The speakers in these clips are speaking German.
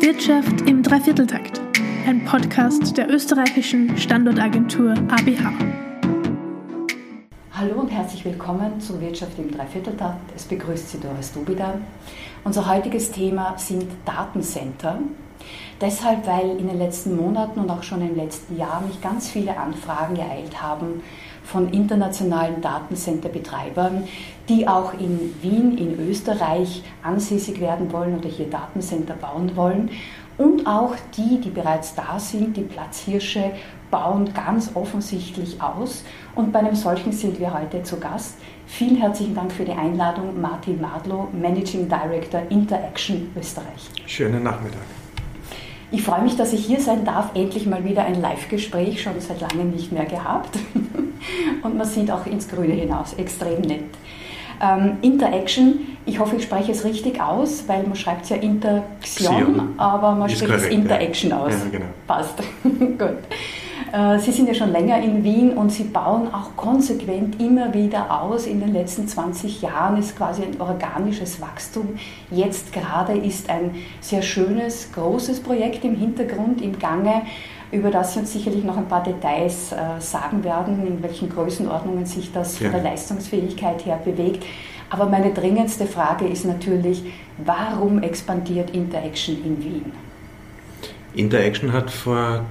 Wirtschaft im Dreivierteltakt, ein Podcast der österreichischen Standortagentur ABH. Hallo und herzlich willkommen zu Wirtschaft im Dreivierteltakt. Es begrüßt Sie Doris Dubida. Unser heutiges Thema sind Datencenter. Deshalb, weil in den letzten Monaten und auch schon im letzten Jahr mich ganz viele Anfragen ereilt haben von internationalen Datencenterbetreibern, die auch in Wien, in Österreich ansässig werden wollen oder hier Datencenter bauen wollen. Und auch die, die bereits da sind, die Platzhirsche, bauen ganz offensichtlich aus. Und bei einem solchen sind wir heute zu Gast. Vielen herzlichen Dank für die Einladung, Martin Madlow, Managing Director Interaction Österreich. Schönen Nachmittag. Ich freue mich, dass ich hier sein darf. Endlich mal wieder ein Live-Gespräch, schon seit langem nicht mehr gehabt. Und man sieht auch ins Grüne hinaus. Extrem nett. Ähm, Interaction, ich hoffe, ich spreche es richtig aus, weil man schreibt es ja Interaction, aber man spricht es Interaction ja. aus. Ja, genau. Passt. Gut. Äh, Sie sind ja schon länger in Wien und Sie bauen auch konsequent immer wieder aus. In den letzten 20 Jahren ist quasi ein organisches Wachstum. Jetzt gerade ist ein sehr schönes, großes Projekt im Hintergrund, im Gange, über das Sie uns sicherlich noch ein paar Details äh, sagen werden, in welchen Größenordnungen sich das von der Leistungsfähigkeit her bewegt. Aber meine dringendste Frage ist natürlich, warum expandiert Interaction in Wien? Interaction hat vor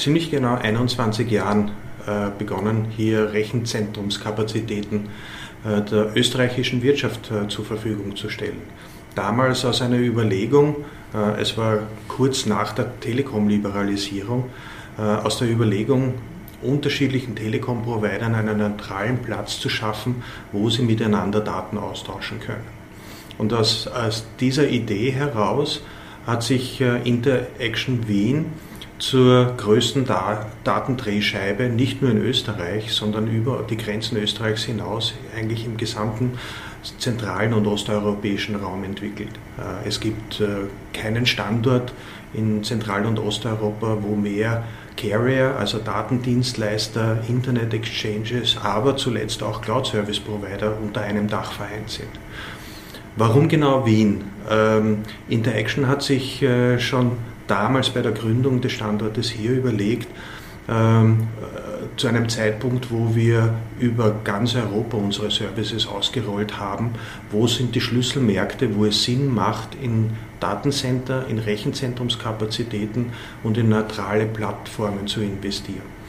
ziemlich genau 21 Jahren äh, begonnen, hier Rechenzentrumskapazitäten äh, der österreichischen Wirtschaft äh, zur Verfügung zu stellen. Damals aus einer Überlegung, es war kurz nach der Telekom-Liberalisierung, aus der Überlegung, unterschiedlichen Telekom-Providern einen neutralen Platz zu schaffen, wo sie miteinander Daten austauschen können. Und aus, aus dieser Idee heraus hat sich Interaction Wien zur größten da Datendrehscheibe, nicht nur in Österreich, sondern über die Grenzen Österreichs hinaus, eigentlich im gesamten zentralen und osteuropäischen Raum entwickelt. Äh, es gibt äh, keinen Standort in Zentral- und Osteuropa, wo mehr Carrier, also Datendienstleister, Internet-Exchanges, aber zuletzt auch Cloud-Service-Provider unter einem Dach vereint sind. Warum genau Wien? Ähm, Interaction hat sich äh, schon damals bei der Gründung des Standortes hier überlegt, ähm, äh, zu einem Zeitpunkt, wo wir über ganz Europa unsere Services ausgerollt haben, wo sind die Schlüsselmärkte, wo es Sinn macht, in Datencenter, in Rechenzentrumskapazitäten und in neutrale Plattformen zu investieren.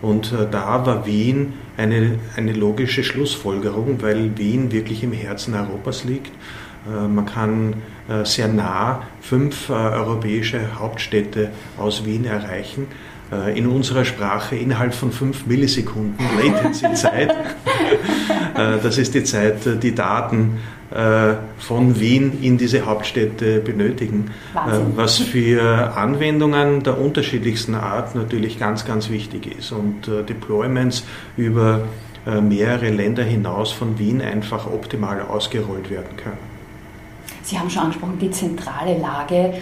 Und äh, da war Wien eine, eine logische Schlussfolgerung, weil Wien wirklich im Herzen Europas liegt äh, man kann sehr nah fünf äh, europäische Hauptstädte aus Wien erreichen. In unserer Sprache innerhalb von fünf Millisekunden Latency-Zeit. Das ist die Zeit, die Daten von Wien in diese Hauptstädte benötigen, Wahnsinn. was für Anwendungen der unterschiedlichsten Art natürlich ganz, ganz wichtig ist und Deployments über mehrere Länder hinaus von Wien einfach optimal ausgerollt werden können. Sie haben schon angesprochen, die zentrale Lage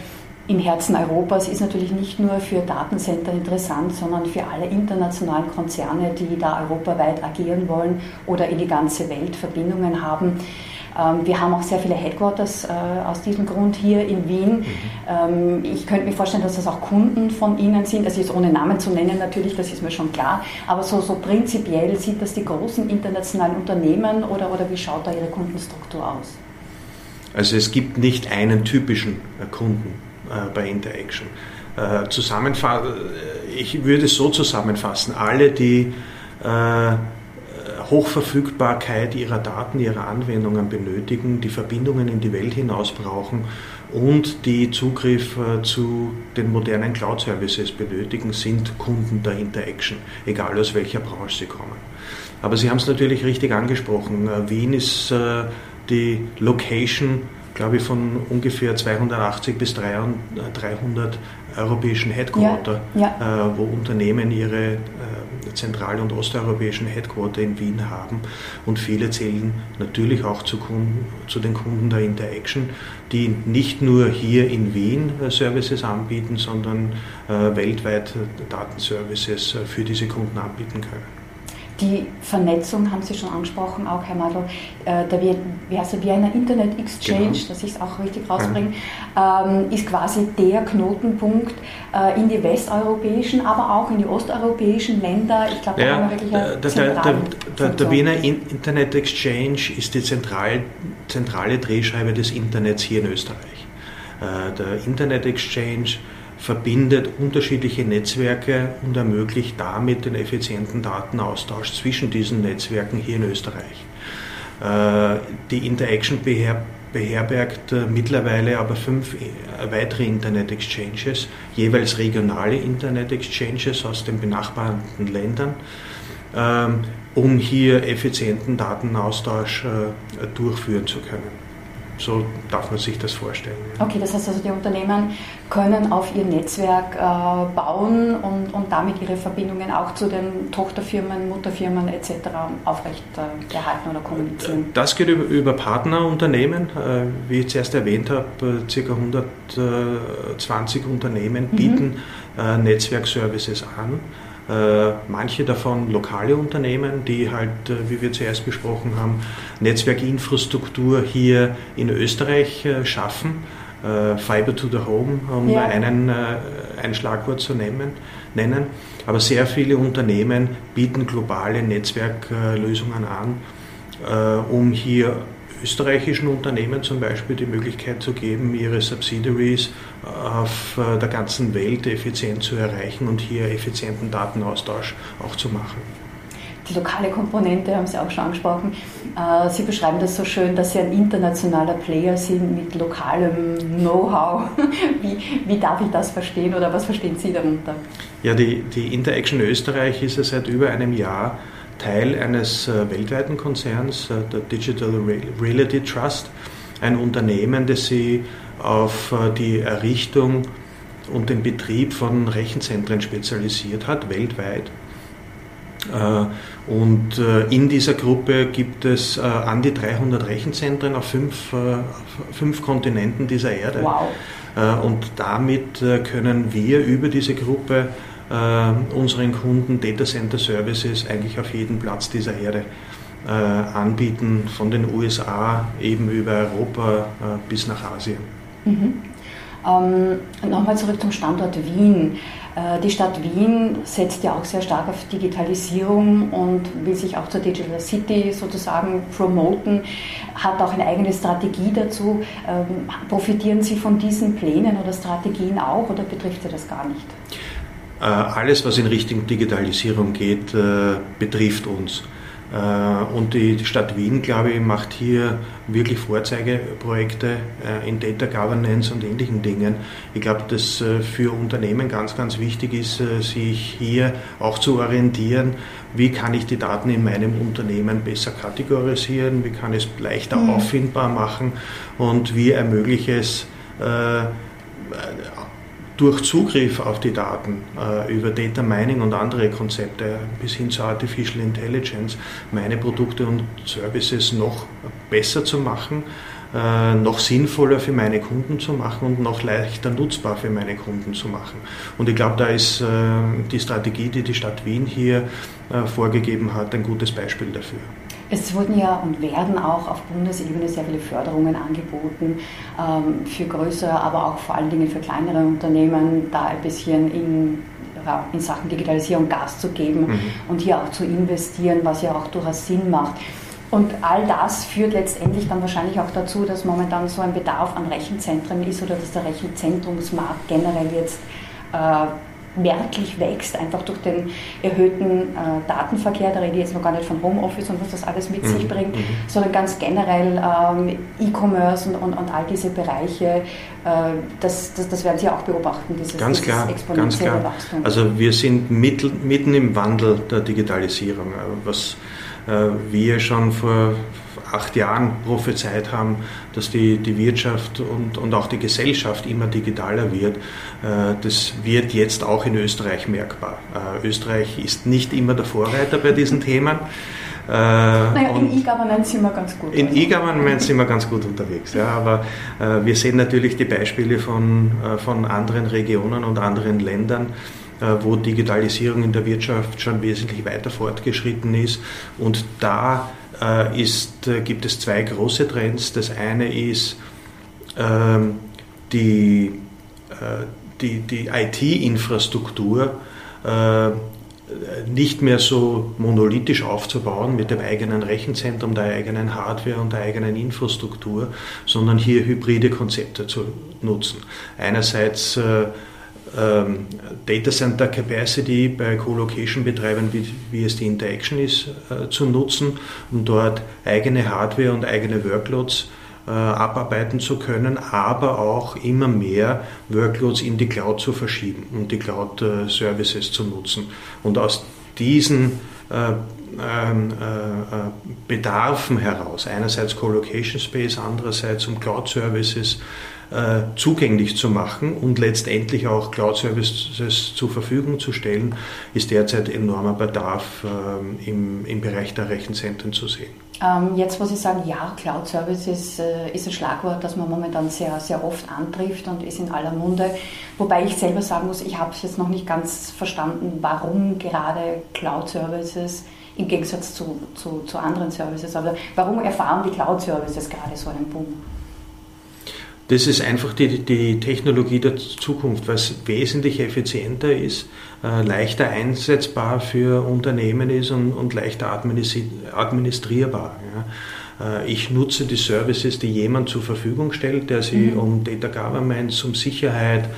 im Herzen Europas ist natürlich nicht nur für Datencenter interessant, sondern für alle internationalen Konzerne, die da europaweit agieren wollen oder in die ganze Welt Verbindungen haben. Ähm, wir haben auch sehr viele Headquarters äh, aus diesem Grund hier in Wien. Mhm. Ähm, ich könnte mir vorstellen, dass das auch Kunden von Ihnen sind. Also jetzt ohne Namen zu nennen natürlich, das ist mir schon klar. Aber so, so prinzipiell sind das die großen internationalen Unternehmen oder, oder wie schaut da Ihre Kundenstruktur aus? Also es gibt nicht einen typischen äh, Kunden äh, bei Interaction. Äh, ich würde es so zusammenfassen, alle, die Hochverfügbarkeit ihrer Daten, ihrer Anwendungen benötigen, die Verbindungen in die Welt hinaus brauchen und die Zugriff zu den modernen Cloud-Services benötigen, sind Kunden der Interaction, egal aus welcher Branche sie kommen. Aber Sie haben es natürlich richtig angesprochen. Wien ist die Location, glaube ich, von ungefähr 280 bis 300 europäischen Headquarter, ja, ja. Äh, wo Unternehmen ihre äh, zentral- und osteuropäischen Headquarter in Wien haben. Und viele zählen natürlich auch zu, Kunden, zu den Kunden der Interaction, die nicht nur hier in Wien äh, Services anbieten, sondern äh, weltweit Datenservices äh, für diese Kunden anbieten können. Die Vernetzung haben Sie schon angesprochen, auch Herr Madl, äh, der der Vienna Internet Exchange, genau. dass ich es auch richtig rausbringe, ähm, ist quasi der Knotenpunkt äh, in die westeuropäischen, aber auch in die osteuropäischen Länder. Ich glaube, da ja, haben wir wirklich eine der, der, der, der Wiener Internet Exchange ist die zentral, zentrale Drehscheibe des Internets hier in Österreich. Äh, der Internet Exchange verbindet unterschiedliche Netzwerke und ermöglicht damit den effizienten Datenaustausch zwischen diesen Netzwerken hier in Österreich. Äh, die Interaction beherbergt äh, mittlerweile aber fünf weitere Internet Exchanges, jeweils regionale Internet Exchanges aus den benachbarten Ländern, ähm, um hier effizienten Datenaustausch durchführen zu können. So darf man sich das vorstellen. Okay, das heißt also, die Unternehmen können auf ihr Netzwerk äh, bauen und, und damit ihre Verbindungen auch zu den Tochterfirmen, Mutterfirmen etc. aufrechterhalten äh, oder kommunizieren. Das geht über, über Partnerunternehmen. Äh, wie ich zuerst erwähnt habe, äh, ca. 120 Unternehmen mhm. bieten mhm. Netzwerkservices an. Äh, manche davon lokale Unternehmen, die halt, äh, wie wir zuerst besprochen haben, Netzwerkinfrastruktur hier in Österreich äh, schaffen. Fiber to the Home, um ja. einen, ein Schlagwort zu nehmen, nennen. Aber sehr viele Unternehmen bieten globale Netzwerklösungen an, um hier österreichischen Unternehmen zum Beispiel die Möglichkeit zu geben, ihre Subsidiaries äh, auf äh, der ganzen Welt effizient zu erreichen und hier effizienten Datenaustausch auch zu machen. Die lokale Komponente haben Sie auch schon angesprochen. Äh, Sie beschreiben das so schön, dass Sie ein internationaler Player sind mit lokalem Know-how. Wie, wie, darf ich das verstehen oder was verstehen Sie darunter? Ja, die, die Interaction Österreich ist ja seit über einem Jahr Teil eines äh, weltweiten Konzerns, äh, der Digital Reality Trust, ein Unternehmen, das sich auf äh, die Errichtung und den Betrieb von Rechenzentren spezialisiert hat, weltweit. Und in dieser Gruppe gibt es an die 300 Rechenzentren auf fünf, fünf Kontinenten dieser Erde. Wow. Und damit können wir über diese Gruppe unseren Kunden Data Center Services eigentlich auf jedem Platz dieser Erde äh, anbieten, von den USA eben über Europa äh, bis nach Asien. Mhm. Ähm, Nochmal zurück zum Standort Wien. Äh, die Stadt Wien setzt ja auch sehr stark auf Digitalisierung und will sich auch zur Digital City sozusagen promoten, hat auch eine eigene Strategie dazu. Ähm, profitieren Sie von diesen Plänen oder Strategien auch oder betrifft Sie das gar nicht? Äh, alles, was in Richtung Digitalisierung geht, äh, betrifft uns. Äh, und die Stadt Wien, glaube ich, macht hier wirklich Vorzeigeprojekte in Data Governance und ähnlichen Dingen. Ich glaube, dass für Unternehmen ganz, ganz wichtig ist, sich hier auch zu orientieren, wie kann ich die Daten in meinem Unternehmen besser kategorisieren, wie kann ich es leichter mhm. auffindbar machen und wie ermögliche es durch Zugriff auf die Daten äh, über Data Mining und andere Konzepte bis hin zu Artificial Intelligence meine Produkte und Services noch besser zu machen, äh, noch sinnvoller für meine Kunden zu machen und noch leichter nutzbar für meine Kunden zu machen. Und ich glaube, da ist äh, die Strategie, die die Stadt Wien hier vorgegeben hat, ein gutes Beispiel dafür. Es wurden ja und werden auch auf Bundesebene sehr viele Förderungen angeboten ähm, für größere, aber auch vor allen Dingen für kleinere Unternehmen, da ein bisschen in, ja, in Sachen Digitalisierung Gas zu geben mhm. und hier auch zu investieren, was ja auch durchaus Sinn macht. Und all das führt letztendlich dann wahrscheinlich auch dazu, dass momentan so ein Bedarf an Rechenzentren ist oder dass der Rechenzentrumsmarkt generell jetzt äh, merklich wächst, einfach durch den erhöhten äh, Datenverkehr. Da rede ich jetzt noch gar nicht von Homeoffice und was das alles mit mhm. sich bringt, mhm. sondern ganz generell ähm, E-Commerce und, und, und, all diese Bereiche. Äh, das, das, das, werden Sie auch beobachten, dieses, ganz dieses klar, ganz klar. Wachstum. Also wir sind mittel, mitten im Wandel der Digitalisierung. Äh, was äh, wir schon vor acht Jahren prophezeit haben, dass die, die Wirtschaft und, und auch die Gesellschaft immer digitaler wird. Äh, das wird jetzt auch in Österreich merkbar. Äh, Österreich ist nicht immer der Vorreiter bei diesen Themen. Äh, naja, in E-Government sind wir ganz gut. In E-Government sind wir ganz gut unterwegs, ja, aber äh, wir sehen natürlich die Beispiele von, äh, von anderen Regionen und anderen Ländern, wo Digitalisierung in der Wirtschaft schon wesentlich weiter fortgeschritten ist. Und da ist, gibt es zwei große Trends. Das eine ist ähm, die, die, die IT-Infrastruktur nicht mehr so monolithisch aufzubauen mit dem eigenen Rechenzentrum, der eigenen Hardware und der eigenen Infrastruktur, sondern hier hybride Konzepte zu nutzen. Einerseits äh, ähm, Data Center Capacity bei Co-Location-Betreibern, wie, wie, es die Interaction ist, äh, zu nutzen, um dort eigene Hardware und eigene Workloads äh, abarbeiten zu können, aber auch immer mehr Workloads in die Cloud zu verschieben und die Cloud-Services zu nutzen. Und aus diesen äh, ähm, äh, Bedarfen heraus, einerseits Co-Location Space, andererseits um Cloud-Services äh, zugänglich zu machen und letztendlich auch Cloud-Services zur Verfügung zu stellen, ist derzeit enormer Bedarf ähm, im, im Bereich der Rechenzentren zu sehen. Ähm, jetzt, wo Sie sagen, ja, Cloud Services äh, ist ein Schlagwort, das man momentan sehr, sehr oft antrifft und ist in aller Munde. Wobei ich selber sagen muss, ich habe es jetzt noch nicht ganz verstanden, warum gerade Cloud Services im Gegensatz zu, zu, zu anderen Services, aber warum erfahren die Cloud Services gerade so einen Boom? Das ist einfach die, die Technologie der Zukunft, was wesentlich effizienter ist, äh, leichter einsetzbar für Unternehmen ist und, und leichter administrierbar. Ja. Äh, ich nutze die Services, die jemand zur Verfügung stellt, der sie mhm. um Data Governance, um Sicherheit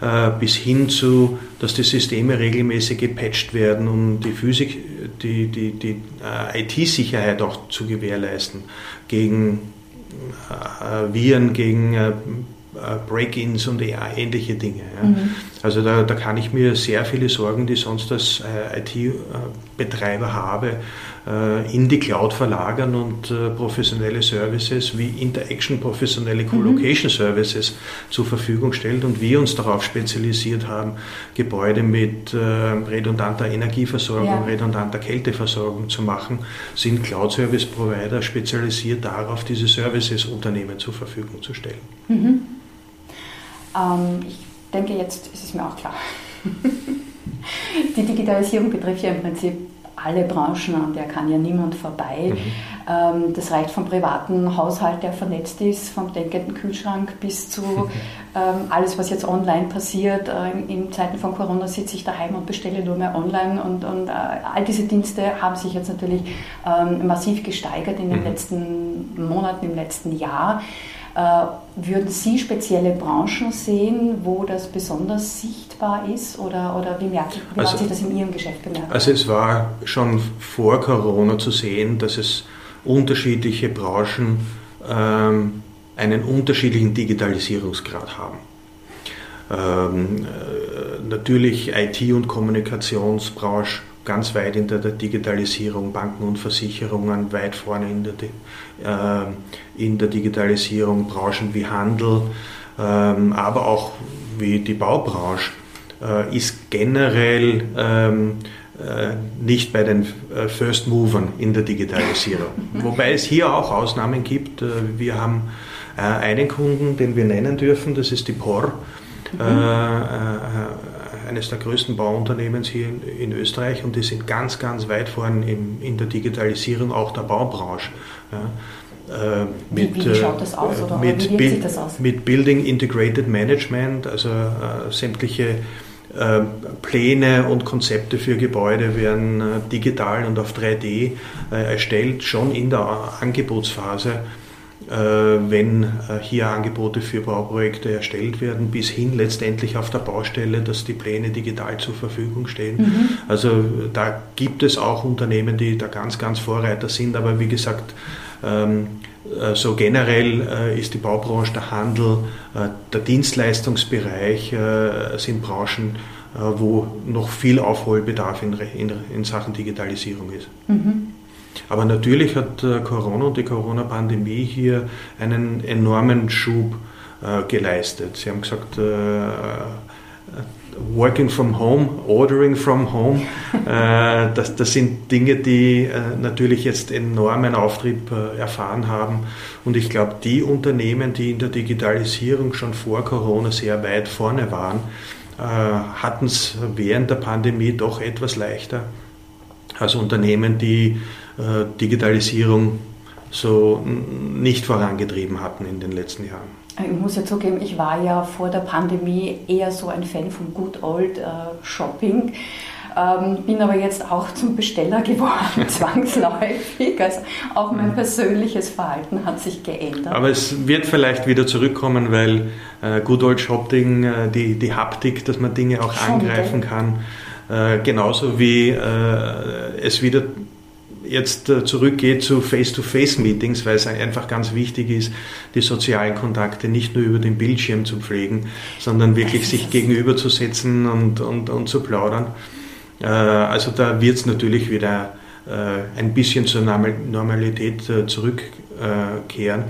äh, bis hin zu, dass die Systeme regelmäßig gepatcht werden, um die Physik, die, die, die äh, IT-Sicherheit auch zu gewährleisten gegen Viren, gegen äh, Break-ins und ähnliche Dinge. Ja. Mhm. Also da, da, kann ich mir sehr viele Sorgen, die sonst als äh, IT-Betreiber habe, äh, in die Cloud verlagern und äh, professionelle Services wie Interaction, professionelle mhm. Co-Location Services zur Verfügung stellt und wir uns darauf spezialisiert haben, Gebäude mit äh, redundanter Energieversorgung, ja. redundanter Kälteversorgung zu machen, sind Cloud Service Provider spezialisiert darauf, diese Services Unternehmen zur Verfügung zu stellen. Mhm. Ähm, ich denke, jetzt ist es mir auch klar. Die Digitalisierung betrifft ja im Prinzip alle Branchen, an der kann ja niemand vorbei. Mhm. Ähm, das reicht vom privaten Haushalt, der vernetzt ist, vom denkenden Kühlschrank bis zu ähm, alles, was jetzt online passiert. Äh, in Zeiten von Corona sitze ich daheim und bestelle nur mehr online und, und äh, all diese Dienste haben sich jetzt natürlich ähm, massiv gesteigert in den mhm. letzten Monaten, im letzten Jahr. Äh, würden Sie spezielle Branchen sehen, wo das besonders sichtbar ist oder, oder wie, merkt, wie also, hat sich das in Ihrem Geschäft bemerkt? Also es war schon vor Corona zu sehen, dass es unterschiedliche Branchen ähm, einen unterschiedlichen Digitalisierungsgrad haben. Ähm, äh, natürlich IT- und Kommunikationsbranche ganz weit in der, Digitalisierung, Banken und Versicherungen weit vorne in der, äh, in der Digitalisierung, Branchen wie Handel, ähm, aber auch wie die Baubranche äh, ist generell ähm, äh, nicht bei den äh, First Movern in der Digitalisierung. Wobei es hier auch Ausnahmen gibt. Äh, wir haben äh, einen Kunden, den wir nennen dürfen, das ist die POR. Mhm eines der größten Bauunternehmens hier in, in, Österreich und die sind ganz, ganz weit vorne in, in der Digitalisierung auch der Baubranche. Ja. Äh, mit, wie, wie, schaut das aus oder mit, wie das aus? Mit Building Integrated Management, also äh, sämtliche äh, Pläne und Konzepte für Gebäude werden äh, digital und auf 3D äh, erstellt, schon in der Angebotsphase äh, wenn äh, hier Angebote für Bauprojekte erstellt werden, bis hin letztendlich auf der Baustelle, dass die Pläne digital zur Verfügung stehen. Mhm. Also da gibt es auch Unternehmen, die da ganz, ganz Vorreiter sind, aber wie gesagt, ähm, äh, so generell ist die Baubranche, der Handel, der Dienstleistungsbereich sind Branchen, wo noch viel Aufholbedarf in, Sachen Digitalisierung ist. Mhm. Aber natürlich hat äh, Corona und die Corona-Pandemie hier einen enormen Schub äh, geleistet. Sie haben gesagt, äh, Working from Home, Ordering from Home, das, das sind Dinge, die natürlich jetzt enormen Auftrieb erfahren haben. Und ich glaube, die Unternehmen, die in der Digitalisierung schon vor Corona sehr weit vorne waren, hatten es während der Pandemie doch etwas leichter als Unternehmen, die Digitalisierung so nicht vorangetrieben hatten in den letzten Jahren. Ich muss ja zugeben, ich war ja vor der Pandemie eher so ein Fan von Good Old äh, Shopping. Ähm, bin aber jetzt auch zum Besteller geworden, zwangsläufig. Also auch mein mhm. persönliches Verhalten hat sich geändert. Aber es wird vielleicht wieder zurückkommen, weil äh, Good Old Shopping, äh, die, die Haptik, dass man Dinge auch Schon angreifen denn? kann, äh, genauso wie äh, es wieder jetzt äh, zurückgeht zu Face-to-Face-Meetings, weil es einfach ganz wichtig ist, die sozialen Kontakte nicht nur über den Bildschirm zu pflegen, sondern wirklich sich gegenüberzusetzen und, und, und zu plaudern. Äh, also da wird es natürlich wieder äh, ein bisschen zur Normalität zurückkehren.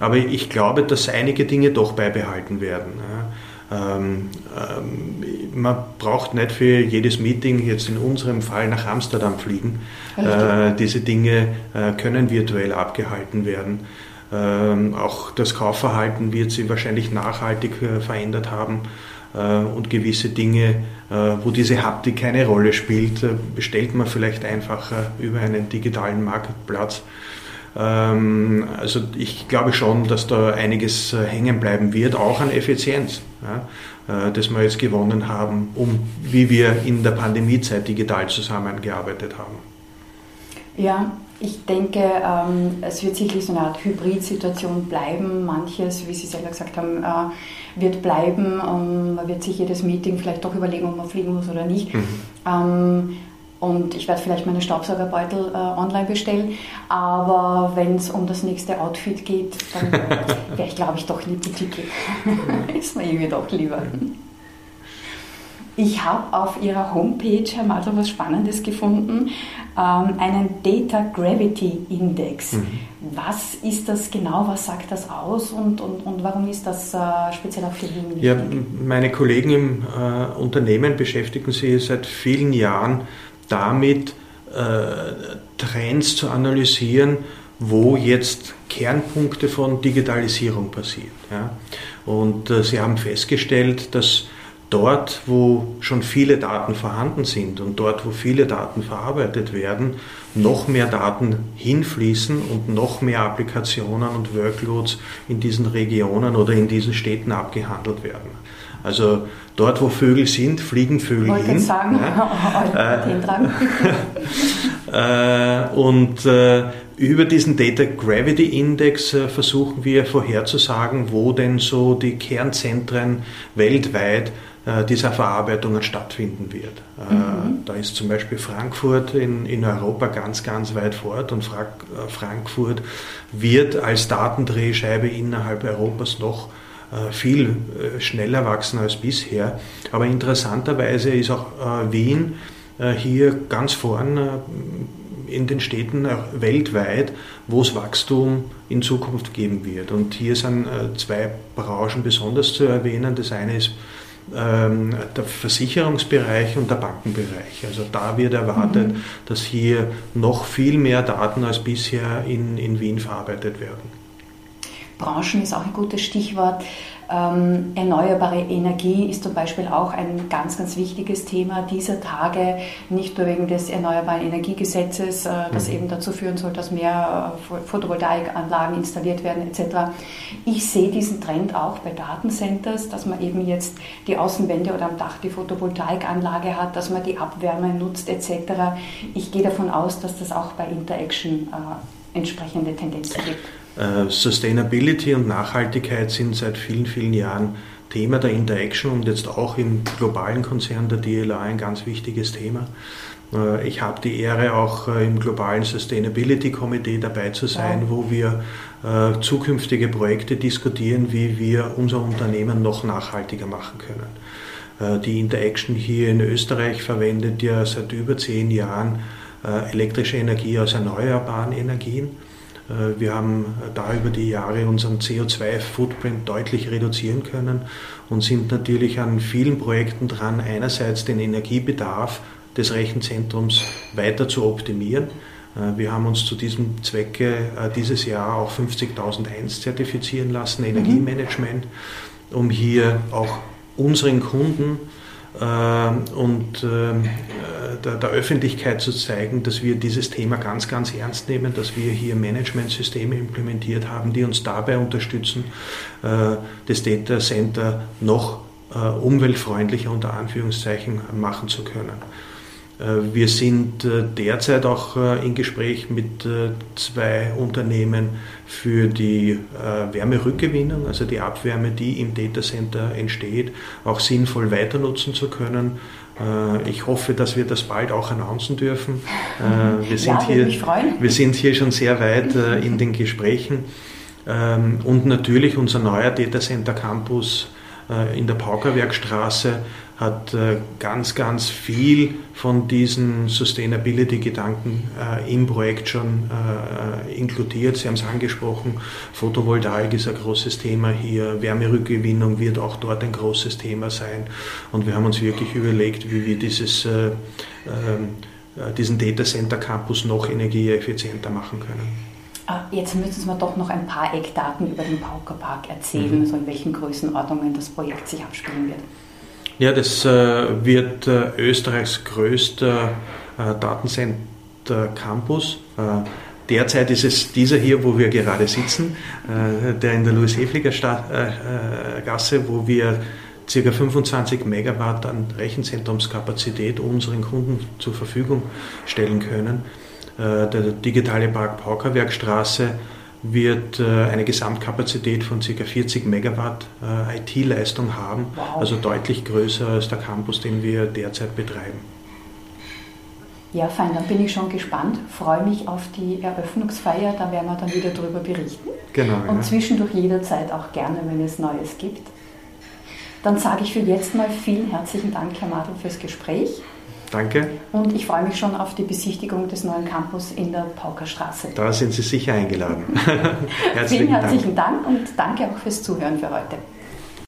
Aber ich glaube, dass einige Dinge doch beibehalten werden. Ähm, ähm, man braucht nicht für jedes Meeting jetzt in unserem Fall nach Amsterdam fliegen. Äh, diese Dinge äh, können virtuell abgehalten werden. Ähm, auch das Kaufverhalten wird sich wahrscheinlich nachhaltig äh, verändert haben äh, und gewisse Dinge, äh, wo diese Haptik keine Rolle spielt, äh, bestellt man vielleicht einfacher über einen digitalen Marktplatz. Ähm, also ich glaube schon, dass da einiges äh, hängen bleiben wird, auch an Effizienz, ja, äh, das wir jetzt gewonnen haben, um wie wir in der Pandemiezeit digital zusammengearbeitet haben. Ja, ich denke, ähm, es wird sicherlich so eine Art Hybrid-Situation bleiben. Manches, wie Sie selber gesagt haben, äh, wird bleiben. man wird sich jedes Meeting vielleicht doch überlegen, ob man fliegen muss oder nicht. Mhm. Und ich werde vielleicht meine Staubsaugerbeutel äh, online bestellen. Aber wenn es um das nächste Outfit geht, dann wäre ich, glaube ich, doch in die Boutique. Ist mir irgendwie doch lieber. Ich habe auf Ihrer Homepage, Herr Madler, was Spannendes gefunden, ähm, einen Data Gravity Index. Mhm. Was ist das genau, was sagt das aus und, und, und warum ist das äh, speziell auch für Wien Ja, meine Kollegen im äh, Unternehmen beschäftigen sich seit vielen Jahren damit äh, Trends zu analysieren, wo jetzt Kernpunkte von Digitalisierung passieren. Ja? Und äh, sie haben festgestellt, dass dort, wo schon viele Daten vorhanden sind und dort, wo viele Daten verarbeitet werden, noch mehr Daten hinfließen und noch mehr Applikationen und Workloads in diesen Regionen oder in diesen Städten abgehandelt werden. Also dort, wo Vögel sind, fliegen Vögel Wollte hin. Sagen, ja. äh, und äh, über diesen Data Gravity Index äh, versuchen wir vorherzusagen, wo denn so die Kernzentren weltweit äh, dieser Verarbeitungen stattfinden wird. Äh, mhm. Da ist zum Beispiel Frankfurt in, in Europa ganz, ganz weit fort und Frankfurt wird als Datendrehscheibe innerhalb Europas noch äh, viel äh, schneller wachsen als bisher. Aber interessanterweise ist auch äh, Wien hier ganz vorn in den Städten weltweit, wo es Wachstum in Zukunft geben wird. Und hier sind zwei Branchen besonders zu erwähnen. Das eine ist ähm, der Versicherungsbereich und der Bankenbereich. Also da wird erwartet, mhm. dass hier noch viel mehr Daten als bisher in, in Wien verarbeitet werden. Branchen ist auch ein gutes Stichwort. Ähm, erneuerbare Energie ist zum Beispiel auch ein ganz, ganz wichtiges Thema dieser Tage, nicht nur wegen des Erneuerbaren Energiegesetzes, äh, das mhm. eben dazu führen soll, dass mehr äh, Photovoltaikanlagen installiert werden etc. Ich sehe diesen Trend auch bei Datencenters, dass man eben jetzt die Außenwände oder am Dach die Photovoltaikanlage hat, dass man die Abwärme nutzt etc. Ich gehe davon aus, dass das auch bei Interaction äh, entsprechende Tendenzen gibt. Äh, Sustainability und Nachhaltigkeit sind seit vielen, vielen Jahren Thema der Interaction und jetzt auch im globalen Konzern der DLA ein ganz wichtiges Thema. Äh, ich habe die Ehre, auch äh, im globalen Sustainability Komitee dabei zu sein, wo wir zukünftige Projekte diskutieren, wie wir unser Unternehmen noch nachhaltiger machen können. Die Interaction hier in Österreich verwendet ja seit über zehn Jahren elektrische Energie aus erneuerbaren Energien wir haben da über die Jahre unseren CO2-Footprint deutlich reduzieren können und sind natürlich an vielen Projekten dran, einerseits den Energiebedarf des Rechenzentrums weiter zu optimieren. Äh, wir haben uns zu diesem Zwecke äh, dieses Jahr auch 50.001 zertifizieren lassen, Energiemanagement, um hier auch unseren Kunden äh, und ähm, der, der, Öffentlichkeit zu zeigen, dass wir dieses Thema ganz, ganz ernst nehmen, dass wir hier Managementsysteme implementiert haben, die uns dabei unterstützen, äh, das Data Center noch äh, umweltfreundlicher unter Anführungszeichen machen zu können. Äh, wir sind äh, derzeit auch äh, in Gespräch mit zwei Unternehmen für die Wärmerückgewinnung, also die Abwärme, die im Datacenter entsteht, auch sinnvoll weiter nutzen zu können. Ich hoffe, dass wir das bald auch announcen dürfen. Wir sind, ja, hier, wir sind hier schon sehr weit in den Gesprächen. Ähm, und natürlich unser neuer Datacenter Campus in der Paukerwerkstraße hat äh, ganz, ganz viel von diesen Sustainability-Gedanken äh, im Projekt schon äh, inkludiert. Sie haben es angesprochen, Photovoltaik ist ein großes Thema hier, Wärmerückgewinnung wird auch dort ein großes Thema sein. Und wir haben uns wirklich überlegt, wie wir dieses, ähm, diesen Data Center Campus noch energieeffizienter machen können. Ah, jetzt müssen Sie mir doch noch ein paar Eckdaten über den Pauker Park erzählen, mhm. so in welchen Größenordnungen das Projekt sich abspielen wird. Ja, das äh, wird äh, Österreichs größter äh, Datencenter Campus. Äh, derzeit ist es dieser hier, wo wir gerade sitzen, äh, der in der Louis-Hefliger-Gasse, äh, wo wir ca. 25 Megawatt an Rechenzentrumskapazität unseren Kunden zur Verfügung stellen können. Der digitale Park Paukerwerkstraße wird äh, eine Gesamtkapazität von ca. 40 Megawatt äh, IT-Leistung haben, wow. also deutlich größer als der Campus, den wir derzeit betreiben. Ja, fein, dann bin ich schon gespannt, freue mich auf die Eröffnungsfeier, da werden wir dann wieder darüber berichten. Genau. Und ja. zwischendurch jederzeit auch gerne, wenn es Neues gibt. Dann sage ich für jetzt mal vielen herzlichen Dank, Herr Madl, fürs Gespräch. Danke. Und ich freue mich schon auf die Besichtigung des neuen Campus in der Paukerstraße. Da sind Sie sicher eingeladen. Herzlichen Vielen herzlichen Dank. Dank und danke auch fürs Zuhören für heute.